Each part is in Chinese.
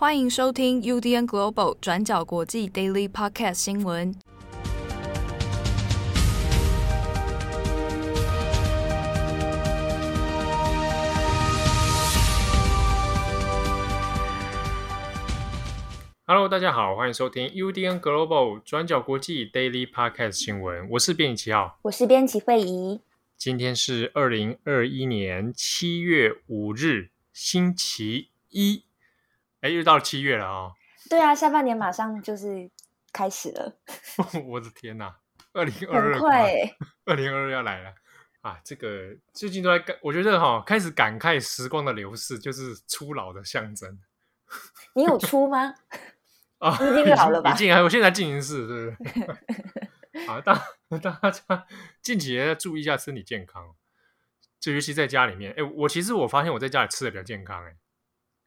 欢迎收听 UDN Global 转角国际 Daily Podcast 新闻。Hello，大家好，欢迎收听 UDN Global 转角国际 Daily Podcast 新闻。我是编辑七号，我是编辑惠仪。今天是二零二一年七月五日，星期一。哎，又到了七月了啊、哦！对啊，下半年马上就是开始了。我的天哪，二零二二，快，二零二二要来了啊！这个最近都在感，我觉得哈、哦，开始感慨时光的流逝，就是初老的象征。你有初吗？啊，已经老了吧？已经，我现在进行式，对不对？好，大大家近几年要注意一下身体健康，就尤其在家里面。哎，我其实我发现我在家里吃的比较健康，哎。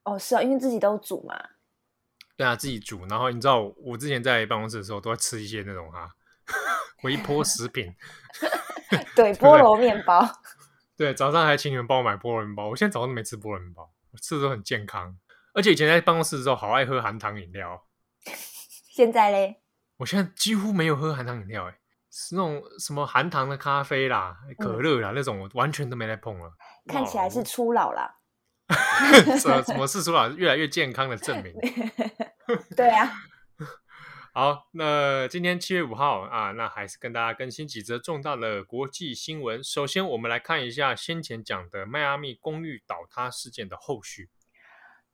哦，是啊，因为自己都煮嘛。对啊，自己煮。然后你知道，我之前在办公室的时候，都在吃一些那种哈、啊、微波食品。对，菠萝面包。对，早上还请你们帮我买菠萝面包。我现在早上都没吃菠萝面包，我吃的都很健康。而且以前在办公室的时候，好爱喝含糖饮料。现在嘞？我现在几乎没有喝含糖饮料，哎，是那种什么含糖的咖啡啦、可乐啦、嗯、那种，我完全都没来碰了。看起来是初老啦。什么什么是说啊？越来越健康的证明。对啊。好，那今天七月五号啊，那还是跟大家更新几则重大的国际新闻。首先，我们来看一下先前讲的迈阿密公寓倒塌事件的后续。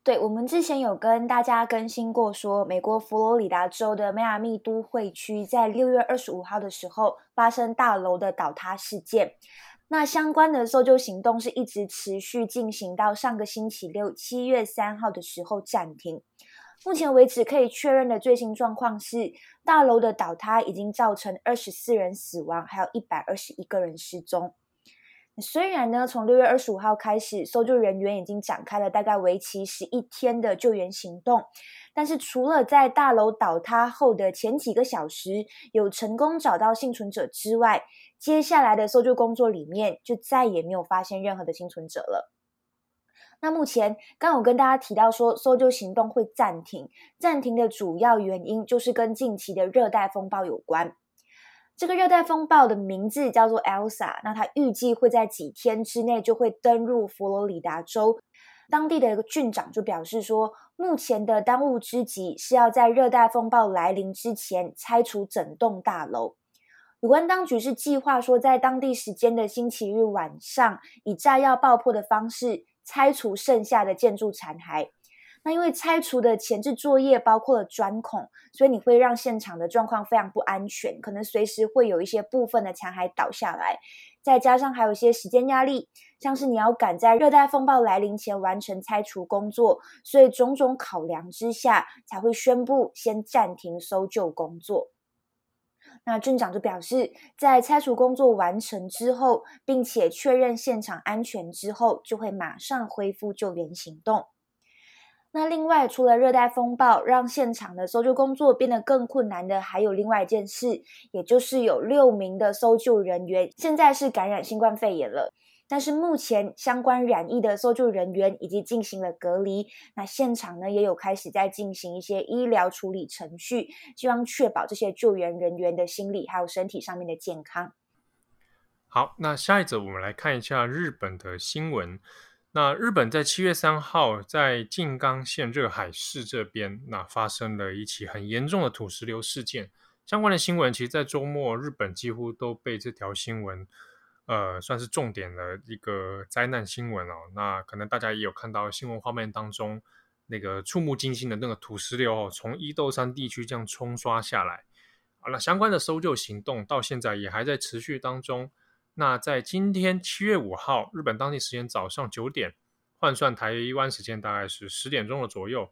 对，我们之前有跟大家更新过说，说美国佛罗里达州的迈阿密都会区在六月二十五号的时候发生大楼的倒塌事件。那相关的搜救行动是一直持续进行到上个星期六七月三号的时候暂停。目前为止可以确认的最新状况是，大楼的倒塌已经造成二十四人死亡，还有一百二十一个人失踪。虽然呢，从六月二十五号开始，搜救人员已经展开了大概为期十一天的救援行动，但是除了在大楼倒塌后的前几个小时有成功找到幸存者之外，接下来的搜救工作里面，就再也没有发现任何的幸存者了。那目前刚有跟大家提到说，搜救行动会暂停，暂停的主要原因就是跟近期的热带风暴有关。这个热带风暴的名字叫做 Elsa，那它预计会在几天之内就会登陆佛罗里达州。当地的一个郡长就表示说，目前的当务之急是要在热带风暴来临之前拆除整栋大楼。有关当局是计划说，在当地时间的星期日晚上，以炸药爆破的方式拆除剩下的建筑残骸。那因为拆除的前置作业包括了钻孔，所以你会让现场的状况非常不安全，可能随时会有一些部分的残骸倒下来。再加上还有一些时间压力，像是你要赶在热带风暴来临前完成拆除工作，所以种种考量之下，才会宣布先暂停搜救工作。那镇长就表示，在拆除工作完成之后，并且确认现场安全之后，就会马上恢复救援行动。那另外，除了热带风暴让现场的搜救工作变得更困难的，还有另外一件事，也就是有六名的搜救人员现在是感染新冠肺炎了。但是目前相关染疫的搜救人员已经进行了隔离，那现场呢也有开始在进行一些医疗处理程序，希望确保这些救援人员的心理还有身体上面的健康。好，那下一则我们来看一下日本的新闻。那日本在七月三号在静冈县热海市这边，那发生了一起很严重的土石流事件。相关的新闻，其实，在周末日本几乎都被这条新闻。呃，算是重点的一个灾难新闻哦。那可能大家也有看到新闻画面当中那个触目惊心的那个土石流哦，从伊豆山地区这样冲刷下来。好了，相关的搜救行动到现在也还在持续当中。那在今天七月五号，日本当地时间早上九点，换算台湾时间大概是十点钟的左右。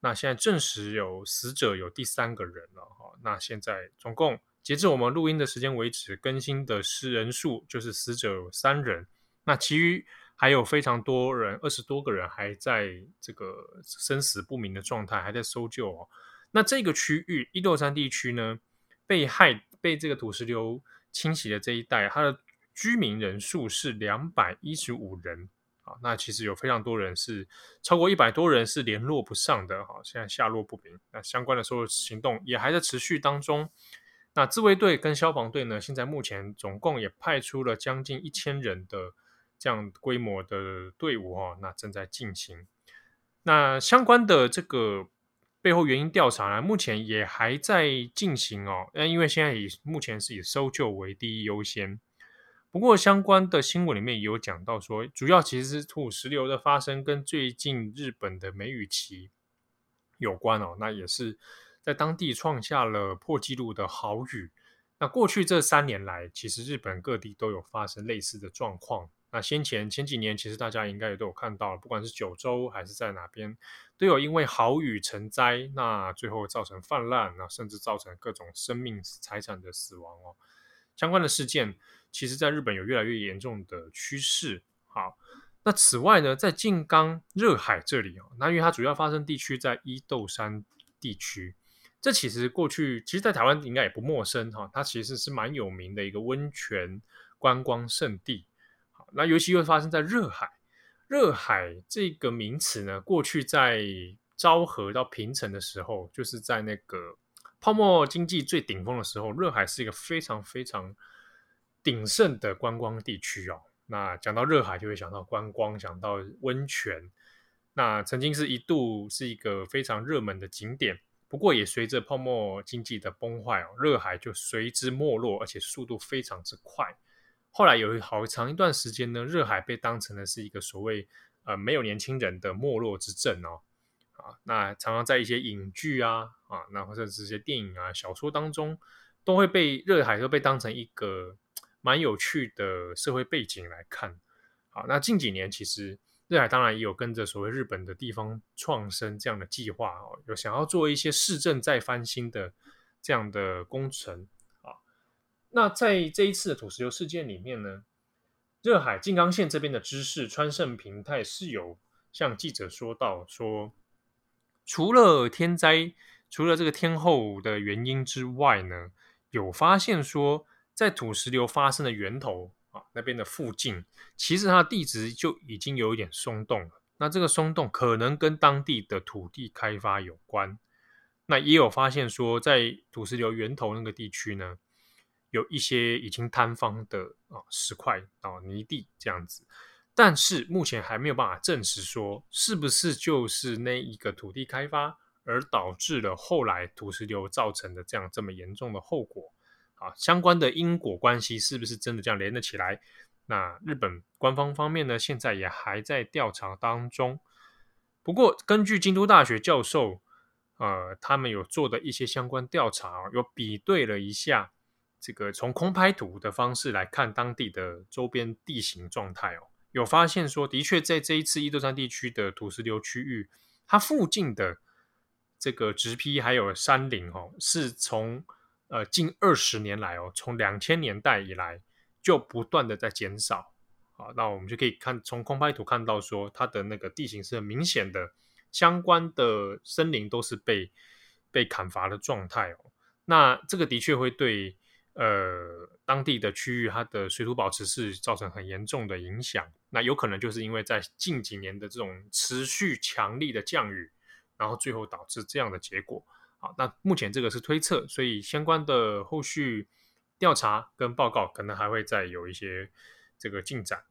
那现在证实有死者有第三个人了哈。那现在总共。截至我们录音的时间为止，更新的失人数就是死者有三人，那其余还有非常多人，二十多个人还在这个生死不明的状态，还在搜救哦。那这个区域伊豆山地区呢，被害被这个土石流侵袭的这一带，它的居民人数是两百一十五人，啊，那其实有非常多人是超过一百多人是联络不上的哈，现在下落不明。那相关的所有行动也还在持续当中。那自卫队跟消防队呢，现在目前总共也派出了将近一千人的这样规模的队伍哈，那正在进行。那相关的这个背后原因调查呢，目前也还在进行哦。那因为现在以目前是以搜救为第一优先。不过，相关的新闻里面也有讲到说，主要其实是土石流的发生跟最近日本的梅雨期有关哦。那也是在当地创下了破纪录的豪雨。那过去这三年来，其实日本各地都有发生类似的状况。那先前前几年，其实大家应该也都有看到，不管是九州还是在哪边，都有因为豪雨成灾，那最后造成泛滥，那甚至造成各种生命财产的死亡哦。相关的事件。其实，在日本有越来越严重的趋势。好，那此外呢，在静冈热海这里啊，那因为它主要发生地区在伊豆山地区，这其实过去其实，在台湾应该也不陌生哈。它其实是蛮有名的一个温泉观光胜地。好，那尤其又发生在热海。热海这个名词呢，过去在昭和到平成的时候，就是在那个泡沫经济最顶峰的时候，热海是一个非常非常。鼎盛的观光地区哦，那讲到热海就会想到观光，想到温泉。那曾经是一度是一个非常热门的景点，不过也随着泡沫经济的崩坏哦，热海就随之没落，而且速度非常之快。后来有好长一段时间呢，热海被当成的是一个所谓呃没有年轻人的没落之镇哦。啊，那常常在一些影剧啊啊，那或者是一些电影啊小说当中，都会被热海都被当成一个。蛮有趣的社会背景来看，好，那近几年其实热海当然也有跟着所谓日本的地方创生这样的计划哦，有想要做一些市政再翻新的这样的工程啊。那在这一次的土石流事件里面呢，热海静冈县这边的知事川胜平太是有向记者说到说，除了天灾，除了这个天后的原因之外呢，有发现说。在土石流发生的源头啊，那边的附近，其实它的地质就已经有一点松动了。那这个松动可能跟当地的土地开发有关。那也有发现说，在土石流源头那个地区呢，有一些已经坍方的啊石块啊泥地这样子。但是目前还没有办法证实说，是不是就是那一个土地开发而导致了后来土石流造成的这样这么严重的后果。啊，相关的因果关系是不是真的这样连得起来？那日本官方方面呢，现在也还在调查当中。不过，根据京都大学教授，呃，他们有做的一些相关调查，有比对了一下这个从空拍图的方式来看当地的周边地形状态哦，有发现说，的确在这一次伊豆山地区的土石流区域，它附近的这个植被还有山林哦，是从呃，近二十年来哦，从两千年代以来就不断的在减少。好，那我们就可以看从空拍图看到说，它的那个地形是很明显的，相关的森林都是被被砍伐的状态哦。那这个的确会对呃当地的区域它的水土保持是造成很严重的影响。那有可能就是因为在近几年的这种持续强力的降雨，然后最后导致这样的结果。好，那目前这个是推测，所以相关的后续调查跟报告可能还会再有一些这个进展。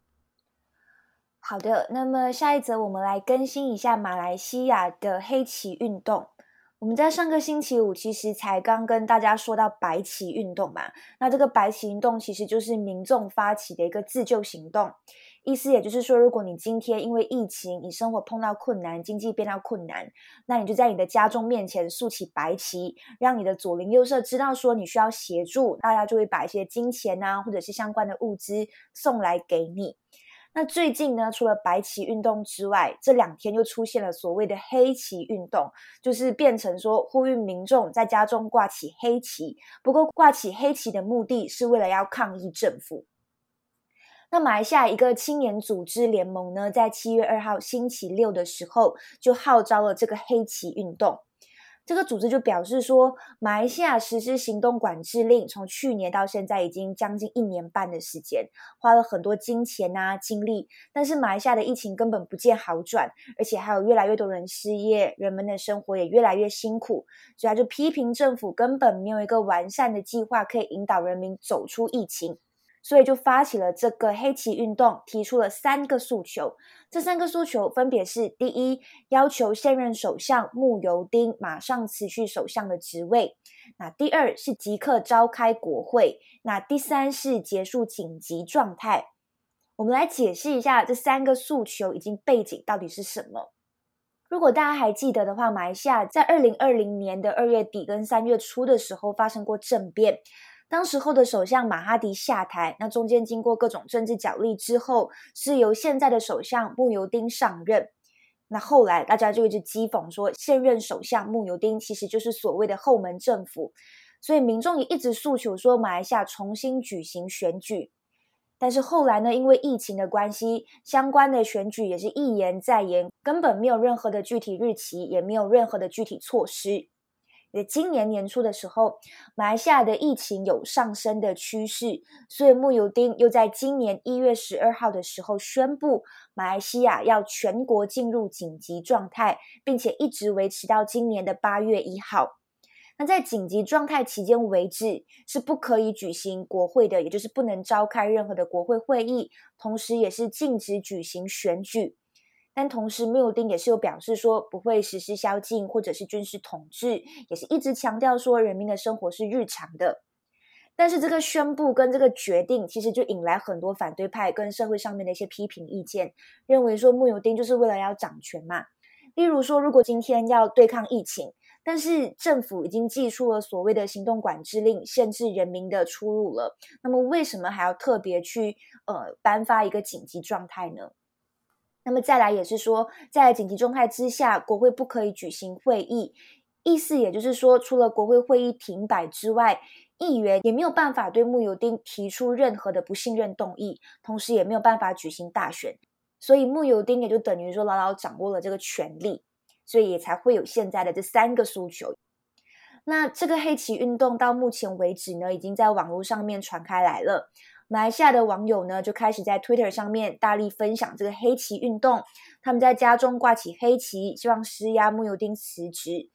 好的，那么下一则我们来更新一下马来西亚的黑旗运动。我们在上个星期五其实才刚跟大家说到白旗运动嘛，那这个白旗运动其实就是民众发起的一个自救行动。意思也就是说，如果你今天因为疫情，你生活碰到困难，经济变到困难，那你就在你的家中面前竖起白旗，让你的左邻右舍知道说你需要协助，大家就会把一些金钱啊，或者是相关的物资送来给你。那最近呢，除了白旗运动之外，这两天又出现了所谓的黑旗运动，就是变成说呼吁民众在家中挂起黑旗，不过挂起黑旗的目的是为了要抗议政府。那马来西亚一个青年组织联盟呢，在七月二号星期六的时候，就号召了这个黑旗运动。这个组织就表示说，马来西亚实施行动管制令，从去年到现在已经将近一年半的时间，花了很多金钱啊精力，但是马来西亚的疫情根本不见好转，而且还有越来越多人失业，人们的生活也越来越辛苦，所以他就批评政府根本没有一个完善的计划可以引导人民走出疫情。所以就发起了这个黑旗运动，提出了三个诉求。这三个诉求分别是：第一，要求现任首相慕尤丁马上辞去首相的职位；那第二是即刻召开国会；那第三是结束紧急状态。我们来解释一下这三个诉求以及背景到底是什么。如果大家还记得的话，马来西亚在二零二零年的二月底跟三月初的时候发生过政变。当时候的首相马哈迪下台，那中间经过各种政治角力之后，是由现在的首相慕尤丁上任。那后来大家就一直讥讽说，现任首相慕尤丁其实就是所谓的后门政府，所以民众也一直诉求说马来西亚重新举行选举。但是后来呢，因为疫情的关系，相关的选举也是一延再延，根本没有任何的具体日期，也没有任何的具体措施。今年年初的时候，马来西亚的疫情有上升的趋势，所以慕尤丁又在今年一月十二号的时候宣布，马来西亚要全国进入紧急状态，并且一直维持到今年的八月一号。那在紧急状态期间为止，是不可以举行国会的，也就是不能召开任何的国会会议，同时也是禁止举行选举。但同时，穆尤丁也是有表示说不会实施宵禁或者是军事统治，也是一直强调说人民的生活是日常的。但是这个宣布跟这个决定，其实就引来很多反对派跟社会上面的一些批评意见，认为说穆尤丁就是为了要掌权嘛。例如说，如果今天要对抗疫情，但是政府已经寄出了所谓的行动管制令，限制人民的出入了，那么为什么还要特别去呃颁发一个紧急状态呢？那么再来也是说，在紧急状态之下，国会不可以举行会议，意思也就是说，除了国会会议停摆之外，议员也没有办法对穆尤丁提出任何的不信任动议，同时也没有办法举行大选，所以穆尤丁也就等于说牢牢掌握了这个权力，所以也才会有现在的这三个诉求。那这个黑旗运动到目前为止呢，已经在网络上面传开来了。马来西亚的网友呢，就开始在 Twitter 上面大力分享这个黑旗运动。他们在家中挂起黑旗，希望施压慕尤丁辞职。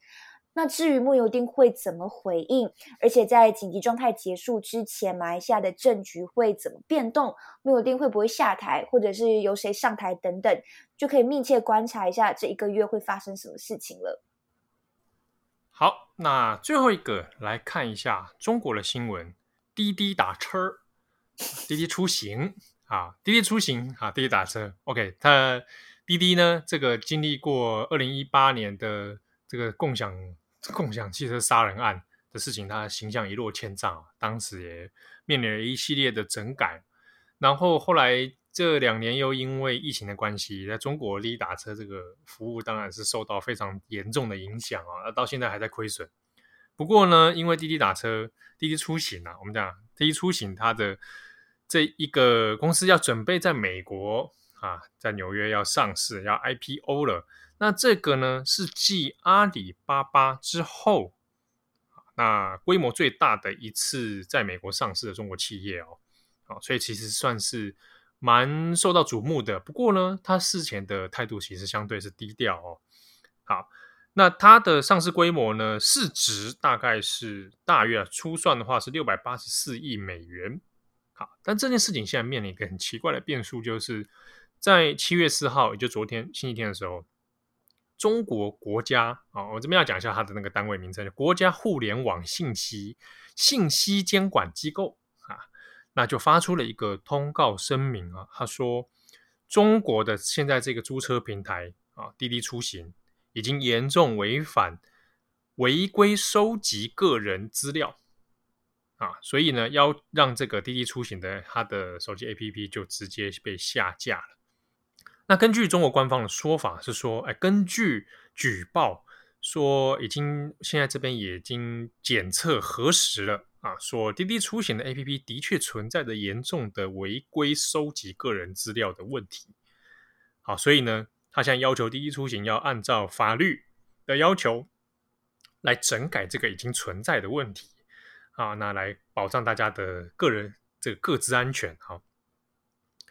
那至于慕尤丁会怎么回应，而且在紧急状态结束之前，马来西亚的政局会怎么变动？慕尤丁会不会下台，或者是由谁上台等等，就可以密切观察一下这一个月会发生什么事情了。好，那最后一个来看一下中国的新闻：滴滴打车。滴滴出行啊，滴滴出行啊，滴滴打车。OK，它滴滴呢，这个经历过二零一八年的这个共享共享汽车杀人案的事情，它形象一落千丈啊。当时也面临了一系列的整改，然后后来这两年又因为疫情的关系，在中国滴滴打车这个服务当然是受到非常严重的影响啊，到现在还在亏损。不过呢，因为滴滴打车、滴滴出行啊，我们讲滴滴出行它的。这一个公司要准备在美国啊，在纽约要上市，要 IPO 了。那这个呢，是继阿里巴巴之后，那规模最大的一次在美国上市的中国企业哦。好，所以其实算是蛮受到瞩目的。不过呢，它事前的态度其实相对是低调哦。好，那它的上市规模呢，市值大概是大约初算的话是六百八十四亿美元。好，但这件事情现在面临一个很奇怪的变数，就是在七月四号，也就昨天星期天的时候，中国国家啊，我这边要讲一下它的那个单位名称，国家互联网信息信息监管机构啊，那就发出了一个通告声明啊，他说中国的现在这个租车平台啊，滴滴出行已经严重违反违规收集个人资料。啊，所以呢，要让这个滴滴出行的它的手机 APP 就直接被下架了。那根据中国官方的说法是说，哎，根据举报说，已经现在这边已经检测核实了啊，说滴滴出行的 APP 的确存在着严重的违规收集个人资料的问题。好，所以呢，他现在要求滴滴出行要按照法律的要求。来整改这个已经存在的问题啊，那来保障大家的个人这个各自安全哈。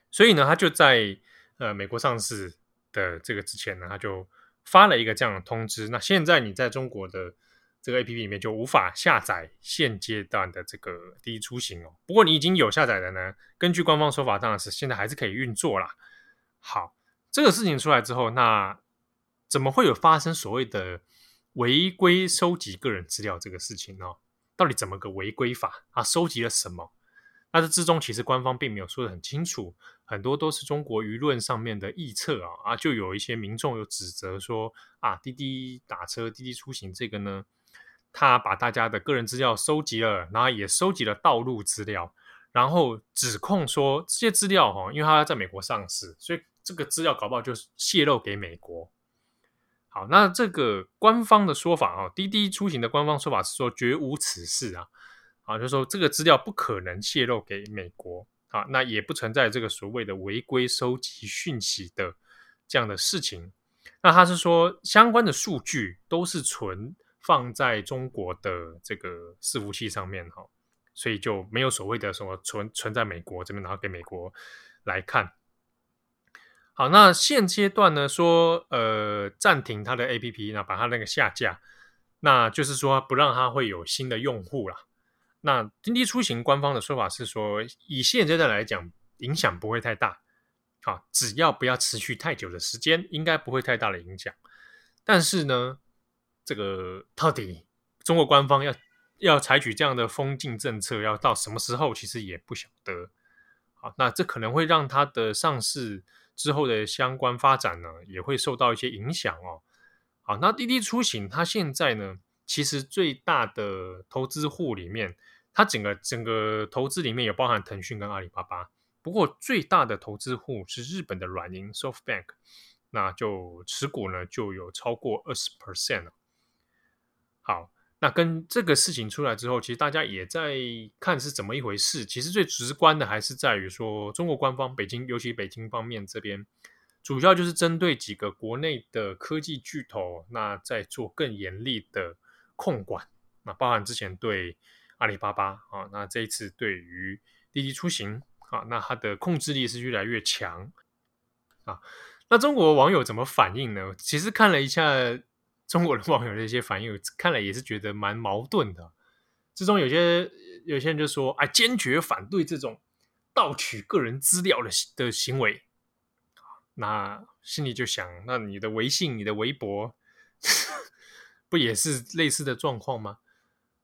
所以呢，他就在呃美国上市的这个之前呢，他就发了一个这样的通知。那现在你在中国的这个 APP 里面就无法下载现阶段的这个滴滴出行哦。不过你已经有下载的呢，根据官方说法，当然是现在还是可以运作啦。好，这个事情出来之后，那怎么会有发生所谓的违规收集个人资料这个事情呢？到底怎么个违规法？啊，收集了什么？那这之中其实官方并没有说的很清楚，很多都是中国舆论上面的臆测啊啊，就有一些民众有指责说啊，滴滴打车、滴滴出行这个呢，他把大家的个人资料收集了，然后也收集了道路资料，然后指控说这些资料哈，因为他要在美国上市，所以这个资料搞不好就是泄露给美国。好，那这个官方的说法啊，滴滴出行的官方说法是说绝无此事啊。啊，就是说这个资料不可能泄露给美国啊，那也不存在这个所谓的违规收集讯息的这样的事情。那他是说相关的数据都是存放在中国的这个伺服器上面哈，所以就没有所谓的什么存存在美国这边，然后给美国来看。好，那现阶段呢说呃暂停它的 APP，那把它那个下架，那就是说不让它会有新的用户啦。那滴滴出行官方的说法是说，以现阶段来讲，影响不会太大，好，只要不要持续太久的时间，应该不会太大的影响。但是呢，这个到底中国官方要要采取这样的封禁政策，要到什么时候，其实也不晓得。好，那这可能会让它的上市之后的相关发展呢，也会受到一些影响哦。好，那滴滴出行它现在呢，其实最大的投资户里面。它整个整个投资里面有包含腾讯跟阿里巴巴，不过最大的投资户是日本的软银 SoftBank，那就持股呢就有超过二十 percent 了。好，那跟这个事情出来之后，其实大家也在看是怎么一回事。其实最直观的还是在于说，中国官方北京，尤其北京方面这边，主要就是针对几个国内的科技巨头，那在做更严厉的控管，那包含之前对。阿里巴巴啊，那这一次对于滴滴出行啊，那它的控制力是越来越强啊。那中国网友怎么反应呢？其实看了一下中国的网友的一些反应，看来也是觉得蛮矛盾的。之中有些有些人就说：“哎，坚决反对这种盗取个人资料的的行为。”那心里就想：那你的微信、你的微博，不也是类似的状况吗？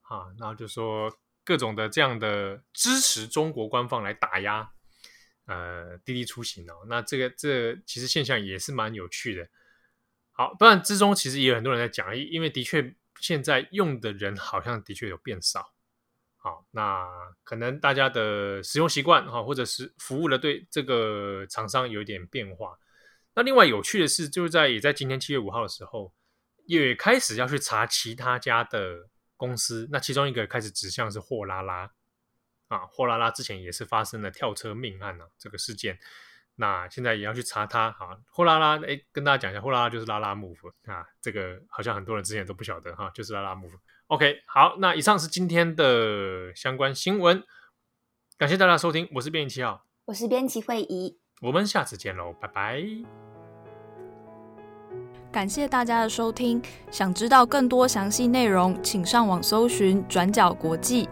啊，然后就说各种的这样的支持中国官方来打压，呃，滴滴出行哦，那这个这、其实现象也是蛮有趣的。好，当然之中其实也有很多人在讲，因为的确现在用的人好像的确有变少。好，那可能大家的使用习惯哈，或者是服务的对这个厂商有一点变化。那另外有趣的是，就在也在今天七月五号的时候，也开始要去查其他家的。公司，那其中一个开始指向是货拉拉啊，货拉拉之前也是发生了跳车命案啊，这个事件，那现在也要去查它啊，货拉拉，哎，跟大家讲一下，货拉拉就是拉拉 move 啊，这个好像很多人之前都不晓得哈，就是拉拉 move。OK，好，那以上是今天的相关新闻，感谢大家收听，我是编辑七号，我是编辑惠仪，我们下次见喽，拜拜。感谢大家的收听，想知道更多详细内容，请上网搜寻转角国际。